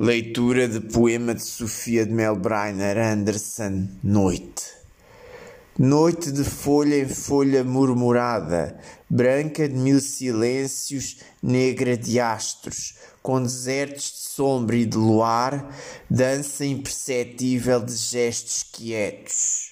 Leitura de poema de Sofia de Melbrainer Anderson, Noite. Noite de folha em folha murmurada, branca de mil silêncios, negra de astros, com desertos de sombra e de luar, dança imperceptível de gestos quietos.